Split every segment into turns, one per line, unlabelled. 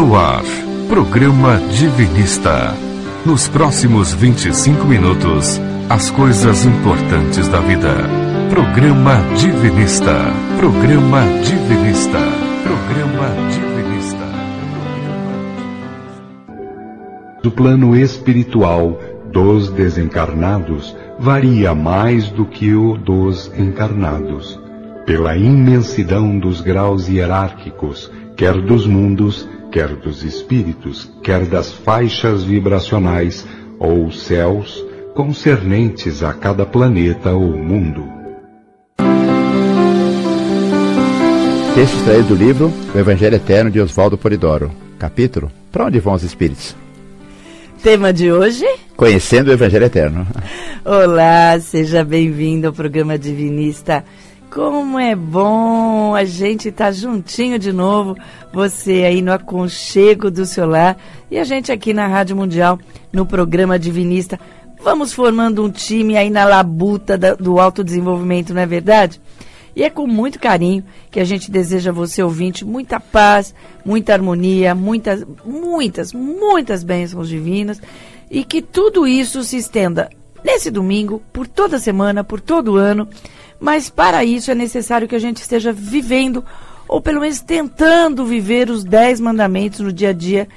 No ar, programa Divinista. Nos próximos 25 minutos, as coisas importantes da vida. Programa Divinista. Programa Divinista. Programa Divinista.
Do plano espiritual dos desencarnados varia mais do que o dos encarnados, pela imensidão dos graus hierárquicos, quer dos mundos, quer dos espíritos, quer das faixas vibracionais ou céus concernentes a cada planeta ou mundo.
Texto extraído do livro O Evangelho Eterno de Oswaldo Polidoro. Capítulo Para onde vão os espíritos?
Tema de hoje?
Conhecendo o Evangelho Eterno.
Olá, seja bem-vindo ao programa Divinista. Como é bom a gente estar tá juntinho de novo, você aí no aconchego do seu lar e a gente aqui na Rádio Mundial, no programa Divinista. Vamos formando um time aí na labuta do autodesenvolvimento, não é verdade? E é com muito carinho que a gente deseja a você, ouvinte, muita paz, muita harmonia, muitas, muitas, muitas bênçãos divinas e que tudo isso se estenda nesse domingo, por toda semana, por todo ano. Mas para isso é necessário que a gente esteja vivendo, ou pelo menos tentando viver os dez mandamentos no dia a dia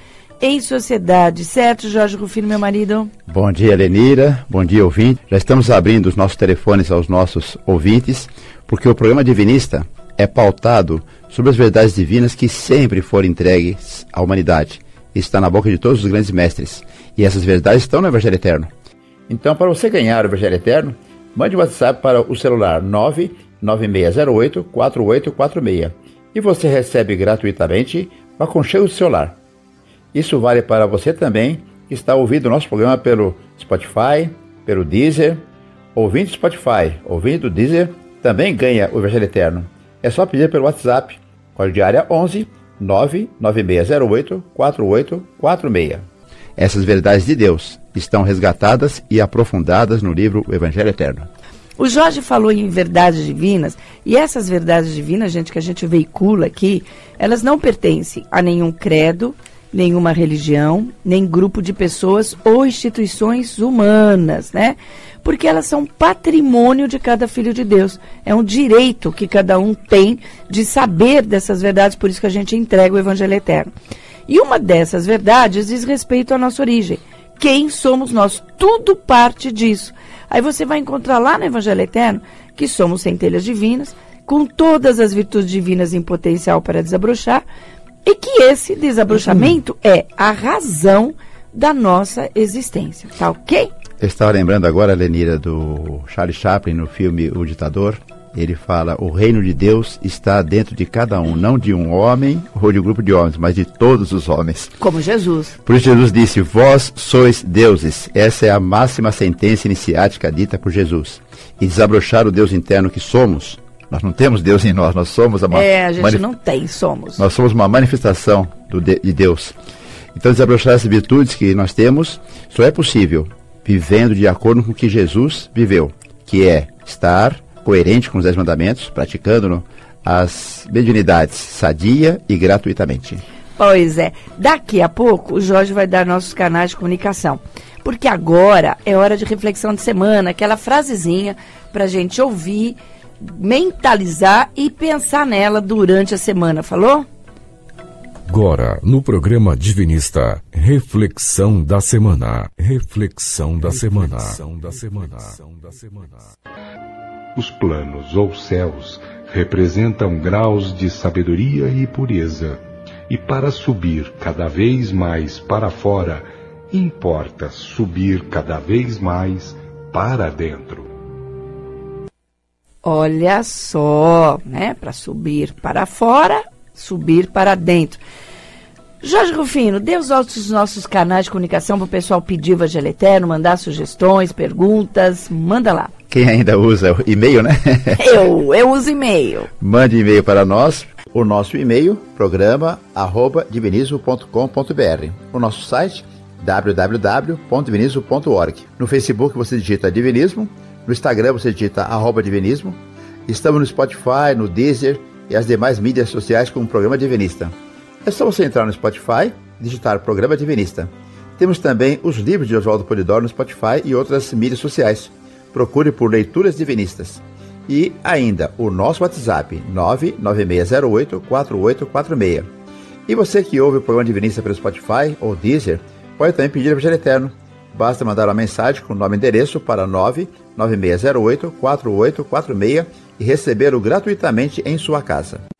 em sociedade. Certo, Jorge Rufino, meu marido?
Bom dia, Lenira. Bom dia, ouvinte. Já estamos abrindo os nossos telefones aos nossos ouvintes, porque o programa Divinista é pautado sobre as verdades divinas que sempre foram entregues à humanidade. Está na boca de todos os grandes mestres. E essas verdades estão no Evangelho Eterno. Então, para você ganhar o Evangelho Eterno, mande WhatsApp para o celular 99608-4846 e você recebe gratuitamente o aconchego celular. Isso vale para você também que está ouvindo nosso programa pelo Spotify, pelo Deezer. Ouvindo Spotify, ouvindo Deezer, também ganha o Evangelho Eterno. É só pedir pelo WhatsApp, código de área 11 99608 4846. Essas verdades de Deus estão resgatadas e aprofundadas no livro o Evangelho Eterno.
O Jorge falou em verdades divinas, e essas verdades divinas, gente, que a gente veicula aqui, elas não pertencem a nenhum credo, nenhuma religião, nem grupo de pessoas ou instituições humanas, né? Porque elas são patrimônio de cada filho de Deus. É um direito que cada um tem de saber dessas verdades, por isso que a gente entrega o Evangelho Eterno. E uma dessas verdades diz respeito à nossa origem. Quem somos nós? Tudo parte disso. Aí você vai encontrar lá no Evangelho Eterno que somos centelhas divinas, com todas as virtudes divinas em potencial para desabrochar, e que esse desabrochamento uhum. é a razão da nossa existência. Tá ok?
Eu estava lembrando agora, Lenira, do Charlie Chaplin no filme O Ditador. Ele fala: o reino de Deus está dentro de cada um, não de um homem ou de um grupo de homens, mas de todos os homens.
Como Jesus.
Por isso, Jesus disse: Vós sois deuses. Essa é a máxima sentença iniciática dita por Jesus. E desabrochar o Deus interno que somos nós não temos Deus em nós, nós somos
a É, a gente não tem, somos.
Nós somos uma manifestação do de, de Deus. Então, desabrochar essas virtudes que nós temos só é possível vivendo de acordo com o que Jesus viveu, que é estar coerente com os dez mandamentos, praticando as mediunidades sadia e gratuitamente.
Pois é. Daqui a pouco o Jorge vai dar nossos canais de comunicação. Porque agora é hora de reflexão de semana, aquela frasezinha para a gente ouvir mentalizar e pensar nela durante a semana, falou?
Agora, no programa Divinista, reflexão da semana. Reflexão da semana. da semana.
Os planos ou céus representam graus de sabedoria e pureza. E para subir cada vez mais para fora, importa subir cada vez mais para dentro.
Olha só, né? Para subir para fora, subir para dentro. Jorge Rufino, dê os nossos canais de comunicação para o pessoal pedir o Evangelho Eterno, mandar sugestões, perguntas, manda lá.
Quem ainda usa e-mail, né?
Eu, eu uso e-mail.
Mande e-mail para nós. O nosso e-mail, programa arroba. O nosso site, www.divinismo.org. No Facebook você digita Divinismo no Instagram você digita arroba divinismo. Estamos no Spotify, no Deezer e as demais mídias sociais com o programa Divinista. É só você entrar no Spotify, digitar Programa Divinista. Temos também os livros de Oswaldo Polidoro no Spotify e outras mídias sociais. Procure por Leituras Divinistas. E ainda o nosso WhatsApp 996084846. E você que ouve o programa Divinista pelo Spotify ou Deezer, pode também pedir o Evangelho Eterno. Basta mandar uma mensagem com nome e endereço para 996084846 e recebê-lo gratuitamente em sua casa.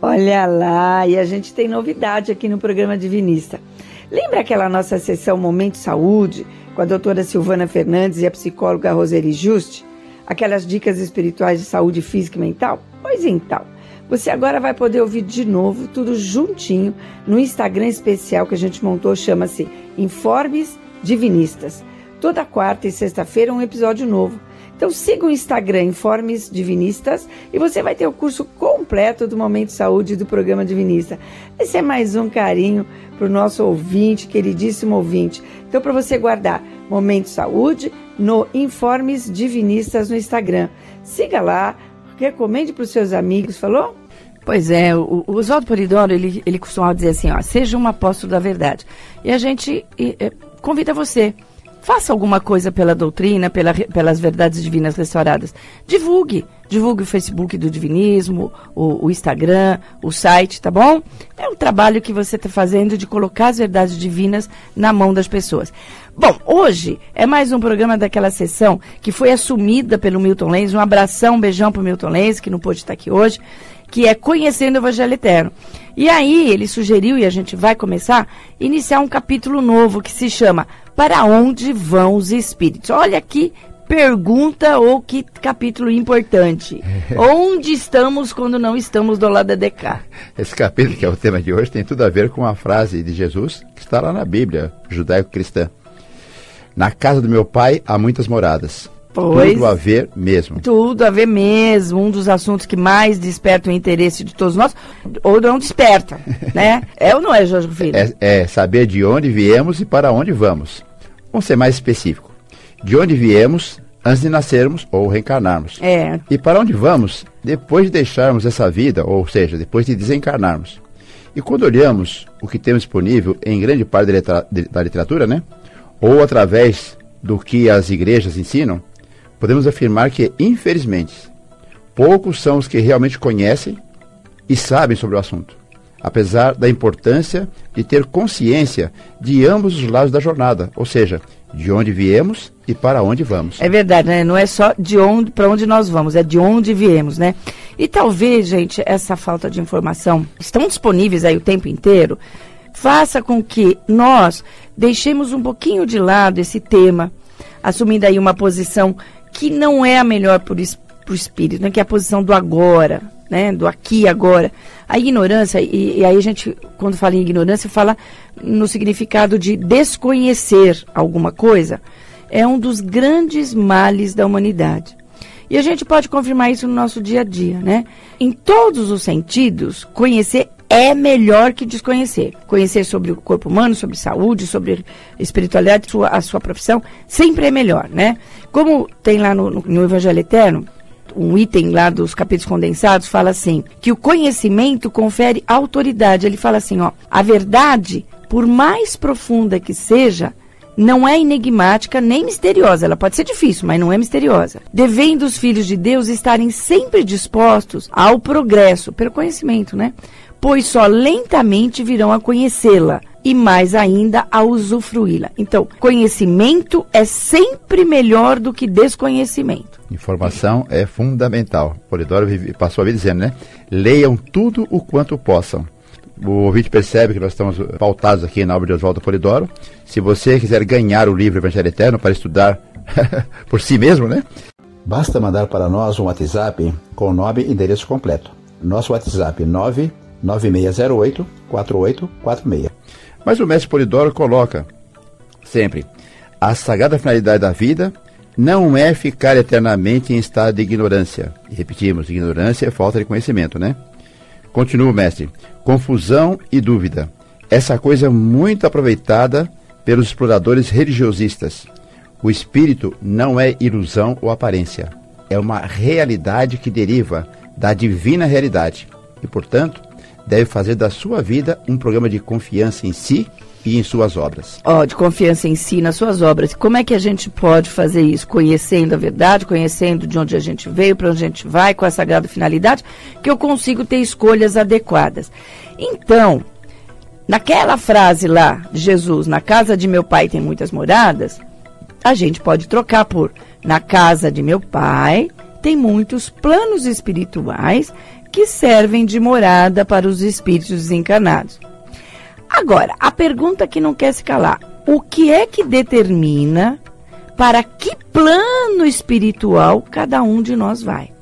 Olha lá, e a gente tem novidade aqui no programa Divinista. Lembra aquela nossa sessão Momento Saúde, com a doutora Silvana Fernandes e a psicóloga Roseli Juste? Aquelas dicas espirituais de saúde física e mental? Pois então, você agora vai poder ouvir de novo tudo juntinho no Instagram especial que a gente montou, chama-se Informes Divinistas. Toda quarta e sexta-feira um episódio novo. Então siga o Instagram Informes Divinistas e você vai ter o curso completo do Momento Saúde do programa Divinista. Esse é mais um carinho para o nosso ouvinte, queridíssimo ouvinte. Então, para você guardar Momento Saúde no Informes Divinistas no Instagram. Siga lá, recomende para os seus amigos, falou? Pois é, o, o Oswaldo Polidoro, ele, ele costumava dizer assim, ó, seja um apóstolo da verdade. E a gente e, e, convida você Faça alguma coisa pela doutrina, pela, pelas verdades divinas restauradas. Divulgue. Divulgue o Facebook do Divinismo, o, o Instagram, o site, tá bom? É um trabalho que você está fazendo de colocar as verdades divinas na mão das pessoas. Bom, hoje é mais um programa daquela sessão que foi assumida pelo Milton Lenz. Um abração, um beijão para o Milton Lenz, que não pôde estar aqui hoje, que é Conhecendo o Evangelho Eterno. E aí ele sugeriu, e a gente vai começar, iniciar um capítulo novo que se chama para onde vão os espíritos? Olha que pergunta ou que capítulo importante. Onde estamos quando não estamos do lado da DK?
Esse capítulo, que é o tema de hoje, tem tudo a ver com uma frase de Jesus que está lá na Bíblia judaico-cristã. Na casa do meu pai há muitas moradas. Pois, tudo a ver mesmo.
Tudo a ver mesmo. Um dos assuntos que mais desperta o interesse de todos nós, ou não desperta, né? É ou não é, Jorge Filho?
É, é saber de onde viemos e para onde vamos. Vamos ser mais específico. De onde viemos antes de nascermos ou reencarnarmos.
É.
E para onde vamos depois de deixarmos essa vida, ou seja, depois de desencarnarmos. E quando olhamos o que temos disponível em grande parte da literatura, né? Ou através do que as igrejas ensinam, podemos afirmar que, infelizmente, poucos são os que realmente conhecem e sabem sobre o assunto apesar da importância de ter consciência de ambos os lados da jornada, ou seja, de onde viemos e para onde vamos.
É verdade, né? Não é só de onde para onde nós vamos, é de onde viemos, né? E talvez, gente, essa falta de informação estão disponíveis aí o tempo inteiro, faça com que nós deixemos um pouquinho de lado esse tema, assumindo aí uma posição que não é a melhor para o espírito, né? que é a posição do agora, né, do aqui e agora. A ignorância, e, e, aí a gente, quando fala em ignorância, fala no significado de desconhecer alguma coisa, é um dos grandes males da humanidade. E a gente pode confirmar isso no nosso dia a dia, né? Em todos os sentidos, conhecer é melhor que desconhecer. Conhecer sobre o corpo humano, sobre saúde, sobre espiritualidade, sua, a sua profissão, sempre é melhor, né? Como tem lá no, no, no Evangelho Eterno, um item lá dos capítulos condensados fala assim, que o conhecimento confere autoridade. Ele fala assim, ó, a verdade, por mais profunda que seja, não é enigmática nem misteriosa. Ela pode ser difícil, mas não é misteriosa. Devendo os filhos de Deus estarem sempre dispostos ao progresso, pelo conhecimento, né? Pois só lentamente virão a conhecê-la e mais ainda a usufruí-la. Então, conhecimento é sempre melhor do que desconhecimento.
Informação é fundamental. Polidoro passou a vida dizendo, né? Leiam tudo o quanto possam. O ouvinte percebe que nós estamos pautados aqui na obra de Oswaldo Polidoro. Se você quiser ganhar o livro Evangelho Eterno para estudar por si mesmo, né? Basta mandar para nós um WhatsApp com o nome e endereço completo. Nosso WhatsApp 99608 4846. Mas o mestre Polidoro coloca sempre a sagrada finalidade da vida não é ficar eternamente em estado de ignorância. E repetimos, ignorância é falta de conhecimento, né? Continua o mestre. Confusão e dúvida. Essa coisa muito aproveitada pelos exploradores religiosistas. O espírito não é ilusão ou aparência. É uma realidade que deriva da divina realidade. E, portanto, deve fazer da sua vida um programa de confiança em si e em suas obras.
Ó, oh, de confiança em si, nas suas obras. Como é que a gente pode fazer isso? Conhecendo a verdade, conhecendo de onde a gente veio, para onde a gente vai, com a sagrada finalidade, que eu consigo ter escolhas adequadas. Então, naquela frase lá de Jesus, na casa de meu pai tem muitas moradas, a gente pode trocar por na casa de meu pai tem muitos planos espirituais que servem de morada para os espíritos desencarnados. Agora, a pergunta que não quer se calar: o que é que determina para que plano espiritual cada um de nós vai?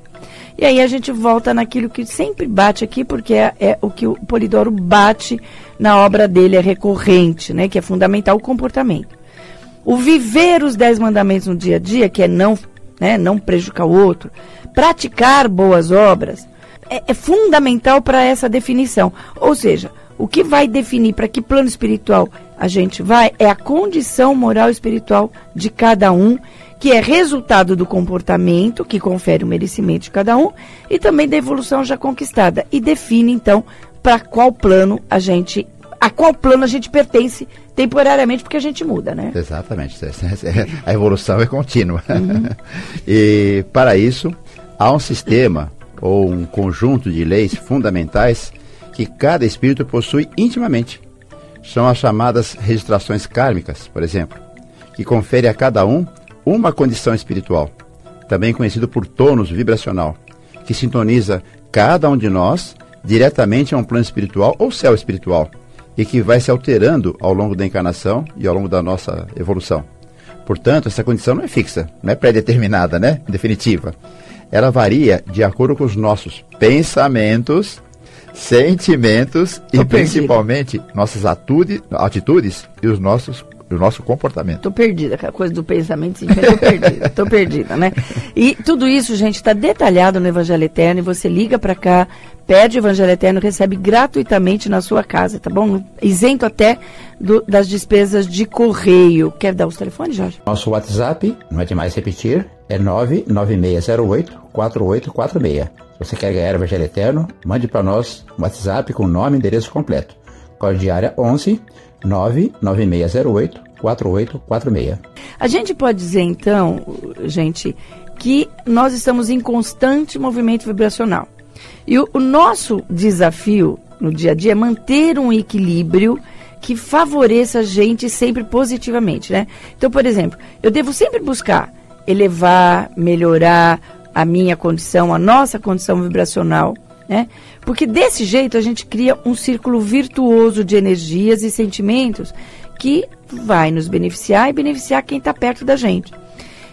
E aí a gente volta naquilo que sempre bate aqui, porque é, é, o que o Polidoro bate na obra dele, é recorrente, né? Que é fundamental o comportamento. O viver os dez mandamentos no dia a dia, que é não, né, não prejudicar o outro, praticar boas obras, é, é fundamental para essa definição. Ou seja, o que vai definir para que plano espiritual a gente vai é a condição moral e espiritual de cada um, que é resultado do comportamento, que confere o merecimento de cada um, e também da evolução já conquistada. E define, então, para qual plano a gente. a qual plano a gente pertence temporariamente, porque a gente muda, né?
Exatamente. A evolução é contínua. Uhum. e para isso, há um sistema ou um conjunto de leis fundamentais que cada espírito possui intimamente. São as chamadas registrações kármicas, por exemplo, que confere a cada um uma condição espiritual, também conhecido por tônus vibracional, que sintoniza cada um de nós diretamente a um plano espiritual ou céu espiritual, e que vai se alterando ao longo da encarnação e ao longo da nossa evolução. Portanto, essa condição não é fixa, não é pré-determinada, né? Definitiva. Ela varia de acordo com os nossos pensamentos sentimentos Tô e perdida. principalmente nossas atitudes, atitudes e os nossos o nosso comportamento.
Tô perdida, aquela coisa do pensamento, sim, tô perdida, tô perdida, né? E tudo isso, gente, está detalhado no Evangelho Eterno e você liga para cá, pede o Evangelho Eterno, recebe gratuitamente na sua casa, tá bom? Isento até do, das despesas de correio. Quer dar os telefones, Jorge?
Nosso WhatsApp, não é demais repetir, é 99608 4846. Se você quer ganhar o Evangelho Eterno, mande para nós um WhatsApp com nome e endereço completo. Código de área 11 99608 4846.
A gente pode dizer então, gente, que nós estamos em constante movimento vibracional. E o, o nosso desafio no dia a dia é manter um equilíbrio que favoreça a gente sempre positivamente, né? Então, por exemplo, eu devo sempre buscar elevar, melhorar, a minha condição, a nossa condição vibracional, né? Porque desse jeito a gente cria um círculo virtuoso de energias e sentimentos que vai nos beneficiar e beneficiar quem está perto da gente.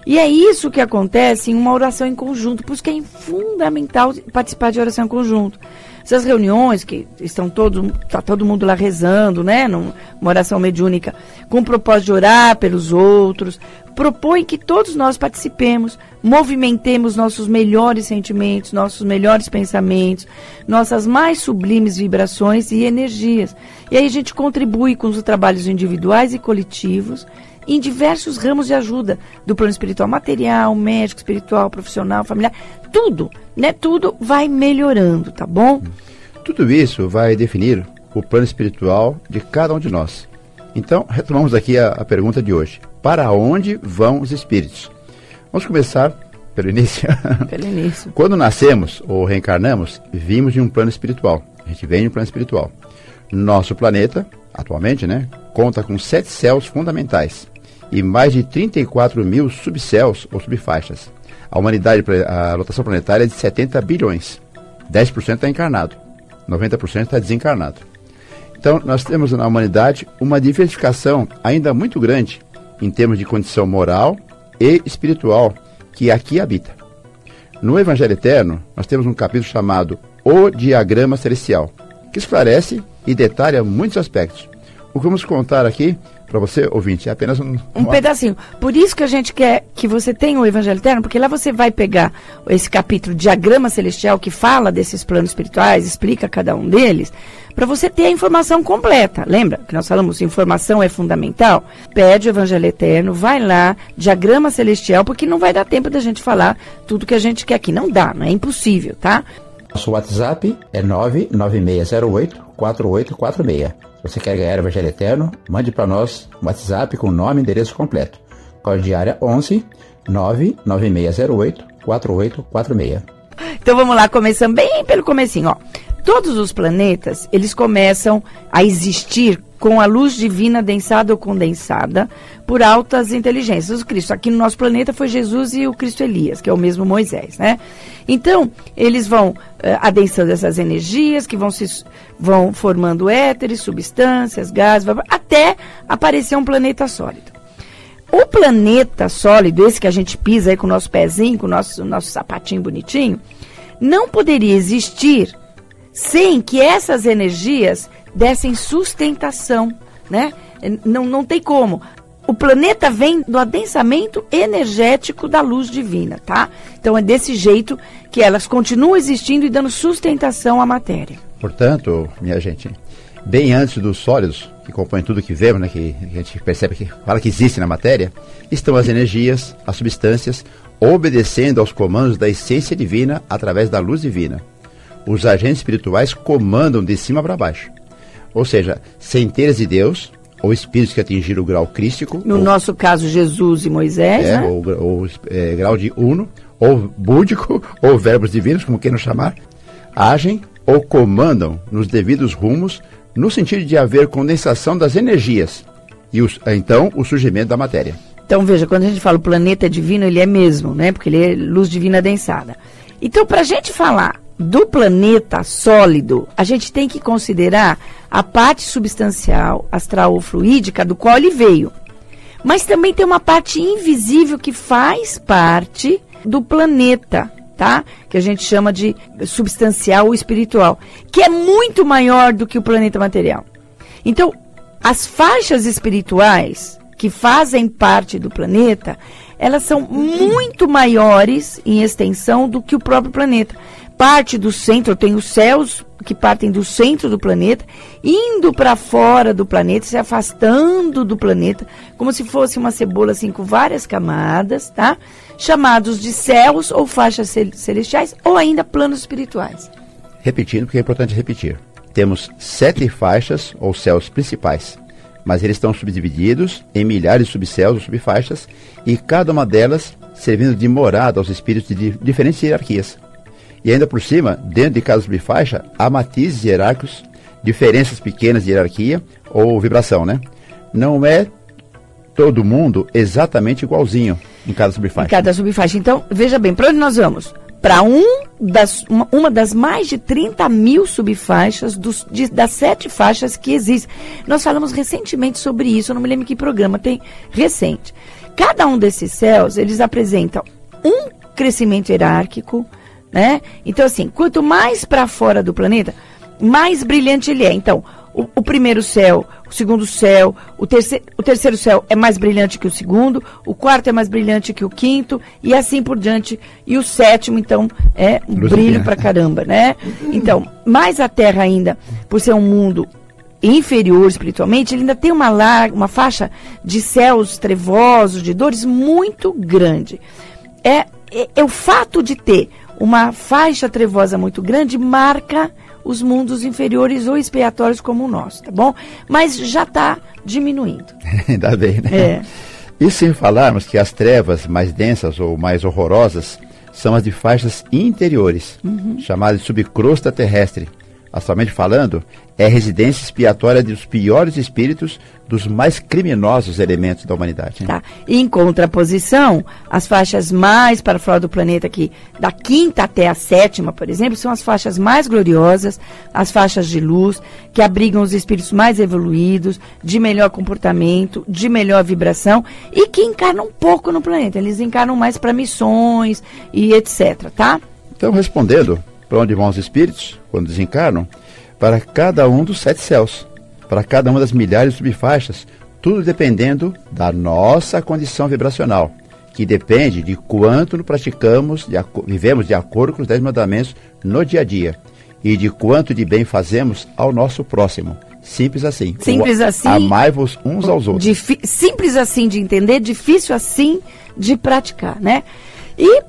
E é isso que acontece em uma oração em conjunto, por isso que é fundamental participar de oração em conjunto. Essas reuniões que estão todo, tá todo mundo lá rezando, né? Numa oração mediúnica, com o propósito de orar pelos outros, propõe que todos nós participemos, movimentemos nossos melhores sentimentos, nossos melhores pensamentos, nossas mais sublimes vibrações e energias. E aí a gente contribui com os trabalhos individuais e coletivos em diversos ramos de ajuda, do plano espiritual material, médico, espiritual, profissional, familiar, tudo, né? Tudo vai melhorando, tá bom?
Tudo isso vai definir o plano espiritual de cada um de nós. Então, retomamos aqui a, a pergunta de hoje. Para onde vão os espíritos? Vamos começar pelo início.
Pelo início.
Quando nascemos ou reencarnamos, vimos de um plano espiritual. A gente vem de um plano espiritual. Nosso planeta, atualmente, né, conta com sete céus fundamentais e mais de 34 mil subcéus ou subfaixas. A humanidade, a lotação planetária é de 70 bilhões. 10% está encarnado, 90% está desencarnado. Então, nós temos na humanidade uma diversificação ainda muito grande em termos de condição moral e espiritual que aqui habita. No Evangelho Eterno, nós temos um capítulo chamado O Diagrama Celestial, que esclarece e detalha muitos aspectos. O que vamos contar aqui para você, ouvinte, é apenas um,
um pedacinho. Por isso que a gente quer que você tenha o Evangelho Eterno, porque lá você vai pegar esse capítulo Diagrama Celestial que fala desses planos espirituais, explica cada um deles, para você ter a informação completa. Lembra que nós falamos informação é fundamental? Pede o Evangelho Eterno, vai lá, Diagrama Celestial, porque não vai dar tempo da gente falar tudo que a gente quer aqui. Não dá, não é impossível, tá?
Nosso WhatsApp é 99608-4846. Se você quer ganhar o Evangelho Eterno, mande para nós um WhatsApp com nome e endereço completo. Código de área 11 99608 4846.
Então vamos lá, começando bem pelo comecinho, ó. Todos os planetas, eles começam a existir com a luz divina densada ou condensada por altas inteligências. O Cristo aqui no nosso planeta foi Jesus e o Cristo Elias, que é o mesmo Moisés, né? Então, eles vão uh, adensando essas energias que vão se vão formando éteres, substâncias, gases, até aparecer um planeta sólido. O planeta sólido, esse que a gente pisa aí com o nosso pezinho, com o nosso, nosso sapatinho bonitinho, não poderia existir sem que essas energias dessem sustentação, né? Não, não tem como. O planeta vem do adensamento energético da luz divina, tá? Então é desse jeito que elas continuam existindo e dando sustentação à matéria.
Portanto, minha gente, bem antes dos sólidos, que compõem tudo que vemos, né, que a gente percebe que fala que existe na matéria, estão as energias, as substâncias, obedecendo aos comandos da essência divina através da luz divina. Os agentes espirituais comandam de cima para baixo. Ou seja, centelhas de Deus, ou espíritos que atingiram o grau crístico.
No
ou,
nosso caso, Jesus e Moisés.
É,
né?
ou, ou é, grau de uno, ou búdico, ou verbos divinos, como queiram chamar, agem ou comandam nos devidos rumos, no sentido de haver condensação das energias e os, então o surgimento da matéria.
Então veja, quando a gente fala o planeta divino, ele é mesmo, né? Porque ele é luz divina densada. Então, para a gente falar do planeta sólido, a gente tem que considerar a parte substancial, astral ou fluídica, do qual ele veio. Mas também tem uma parte invisível que faz parte do planeta, tá? Que a gente chama de substancial ou espiritual, que é muito maior do que o planeta material. Então, as faixas espirituais que fazem parte do planeta, elas são muito maiores em extensão do que o próprio planeta parte do centro, tem os céus que partem do centro do planeta, indo para fora do planeta, se afastando do planeta, como se fosse uma cebola assim com várias camadas, tá? Chamados de céus ou faixas celestiais ou ainda planos espirituais.
Repetindo, porque é importante repetir. Temos sete faixas ou céus principais, mas eles estão subdivididos em milhares de subcéus ou subfaixas e cada uma delas servindo de morada aos espíritos de diferentes hierarquias. E ainda por cima, dentro de cada subfaixa, há matizes hierárquicos, diferenças pequenas de hierarquia ou vibração, né? Não é todo mundo exatamente igualzinho em cada subfaixa.
Em cada subfaixa. Então, veja bem, para onde nós vamos? Para um das, uma, uma, das mais de 30 mil subfaixas dos, de, das sete faixas que existem. Nós falamos recentemente sobre isso, eu não me lembro que programa tem recente. Cada um desses céus, eles apresentam um crescimento hierárquico, né? Então, assim, quanto mais para fora do planeta, mais brilhante ele é. Então, o, o, primeiro céu, o segundo céu, o, terceiro, o terceiro céu é mais brilhante que o segundo, o quarto é mais brilhante que o quinto, e assim por diante. E o sétimo, então, é um brilho pra caramba, né? Então, mais a Terra ainda, por ser um mundo inferior espiritualmente, ele ainda tem uma, larga, uma faixa de céus trevosos, de dores muito grande. É, é, é o fato de ter uma faixa trevosa muito grande marca os mundos inferiores ou expiatórios como o nosso, tá bom? Mas já está diminuindo.
Ainda bem, né? É. E sem falarmos que as trevas mais densas ou mais horrorosas são as de faixas interiores, uhum. chamadas de subcrosta terrestre. Astralmente falando, é residência expiatória dos piores espíritos dos mais criminosos elementos da humanidade. Né?
Tá. Em contraposição, as faixas mais para fora do planeta, aqui, da quinta até a sétima, por exemplo, são as faixas mais gloriosas, as faixas de luz, que abrigam os espíritos mais evoluídos, de melhor comportamento, de melhor vibração e que encarnam pouco no planeta. Eles encarnam mais para missões e etc. Tá?
Então, respondendo, para onde vão os espíritos quando desencarnam? Para cada um dos sete céus para cada uma das milhares de subfaixas, tudo dependendo da nossa condição vibracional, que depende de quanto praticamos, de vivemos de acordo com os dez mandamentos no dia a dia e de quanto de bem fazemos ao nosso próximo. Simples assim.
Simples assim.
Amai-vos uns aos outros.
Simples assim de entender, difícil assim de praticar, né? E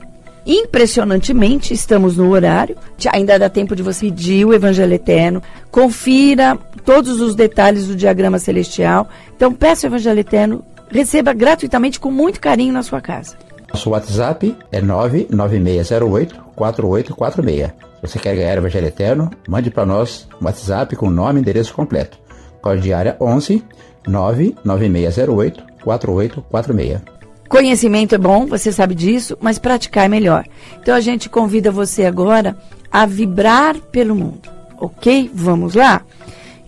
Impressionantemente, estamos no horário. Ainda dá tempo de você pedir o Evangelho Eterno. Confira todos os detalhes do diagrama celestial. Então, peça o Evangelho Eterno. Receba gratuitamente com muito carinho na sua casa.
Nosso WhatsApp é 99608-4846. Se você quer ganhar o Evangelho Eterno, mande para nós um WhatsApp com nome e endereço completo. Código de área 11 99608 4846.
Conhecimento é bom, você sabe disso, mas praticar é melhor. Então a gente convida você agora a vibrar pelo mundo, ok? Vamos lá?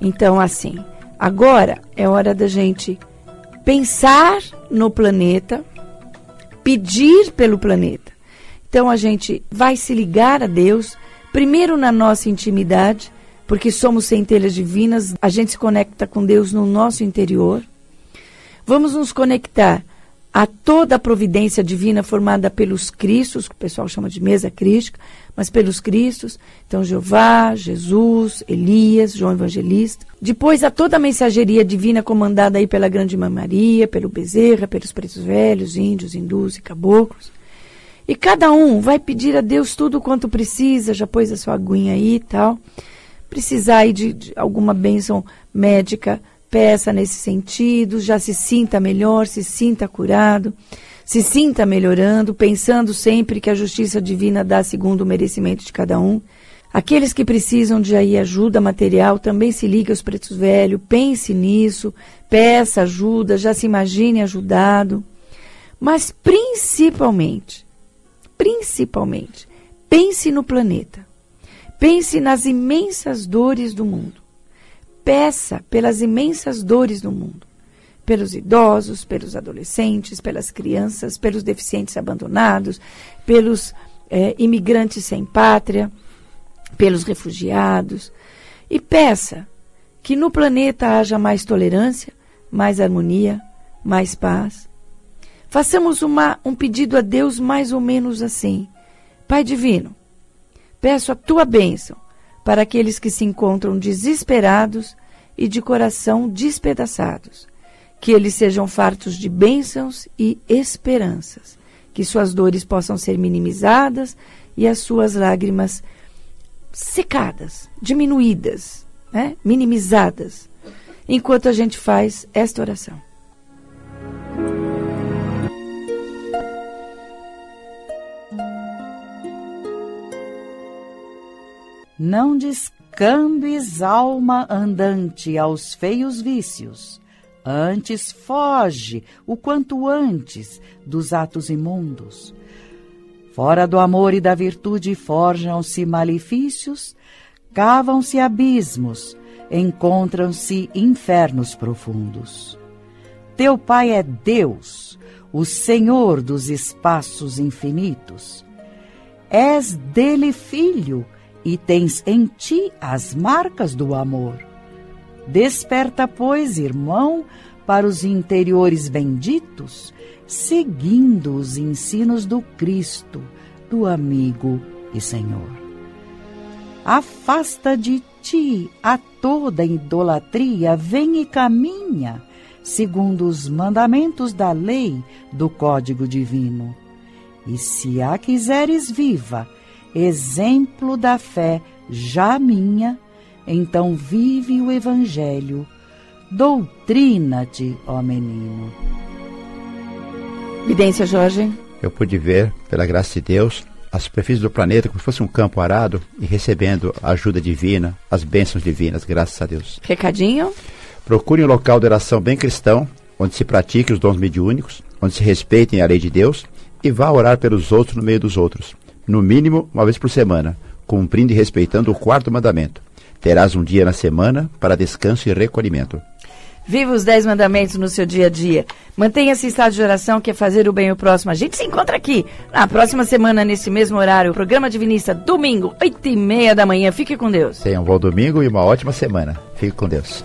Então, assim, agora é hora da gente pensar no planeta, pedir pelo planeta. Então a gente vai se ligar a Deus, primeiro na nossa intimidade, porque somos centelhas divinas, a gente se conecta com Deus no nosso interior. Vamos nos conectar a toda a providência divina formada pelos Cristos, que o pessoal chama de mesa crística, mas pelos Cristos, então Jeová, Jesus, Elias, João Evangelista. Depois a toda a mensageria divina comandada aí pela Grande Mãe Maria, pelo Bezerra, pelos pretos velhos, índios, hindus e caboclos. E cada um vai pedir a Deus tudo quanto precisa, já pôs a sua aguinha aí e tal. Precisar aí de, de alguma bênção médica, peça nesse sentido, já se sinta melhor, se sinta curado, se sinta melhorando, pensando sempre que a justiça divina dá segundo o merecimento de cada um. Aqueles que precisam de aí ajuda material, também se ligue aos pretos velhos, pense nisso, peça ajuda, já se imagine ajudado. Mas principalmente, principalmente, pense no planeta. Pense nas imensas dores do mundo peça pelas imensas dores do mundo, pelos idosos, pelos adolescentes, pelas crianças, pelos deficientes abandonados, pelos é, imigrantes sem pátria, pelos refugiados, e peça que no planeta haja mais tolerância, mais harmonia, mais paz. Façamos uma, um pedido a Deus mais ou menos assim: Pai Divino, peço a tua bênção para aqueles que se encontram desesperados e de coração despedaçados. Que eles sejam fartos de bênçãos e esperanças. Que suas dores possam ser minimizadas e as suas lágrimas secadas, diminuídas, né? minimizadas, enquanto a gente faz esta oração.
Não descambes alma andante aos feios vícios. Antes foge o quanto antes dos atos imundos. Fora do amor e da virtude forjam-se malefícios, cavam-se abismos, encontram-se infernos profundos. Teu Pai é Deus, o Senhor dos espaços infinitos. És dele filho, e tens em ti as marcas do amor. Desperta, pois, irmão, para os interiores benditos, seguindo os ensinos do Cristo, do amigo e Senhor. Afasta de ti a toda idolatria, vem e caminha, segundo os mandamentos da lei do Código Divino. E se a quiseres viva, exemplo da fé já minha, então vive o Evangelho, doutrina-te, ó menino.
Vidência, Jorge.
Eu pude ver, pela graça de Deus, a superfície do planeta como se fosse um campo arado e recebendo a ajuda divina, as bênçãos divinas, graças a Deus.
Recadinho?
Procure um local de oração bem cristão, onde se pratique os dons mediúnicos, onde se respeitem a lei de Deus e vá orar pelos outros no meio dos outros no mínimo uma vez por semana, cumprindo e respeitando o quarto mandamento. Terás um dia na semana para descanso e recolhimento.
Viva os dez mandamentos no seu dia a dia. Mantenha esse estado de oração que é fazer o bem ao próximo. A gente se encontra aqui na próxima semana, nesse mesmo horário. Programa Divinista, domingo, oito e meia da manhã. Fique com Deus.
Tenha um bom domingo e uma ótima semana. Fique com Deus.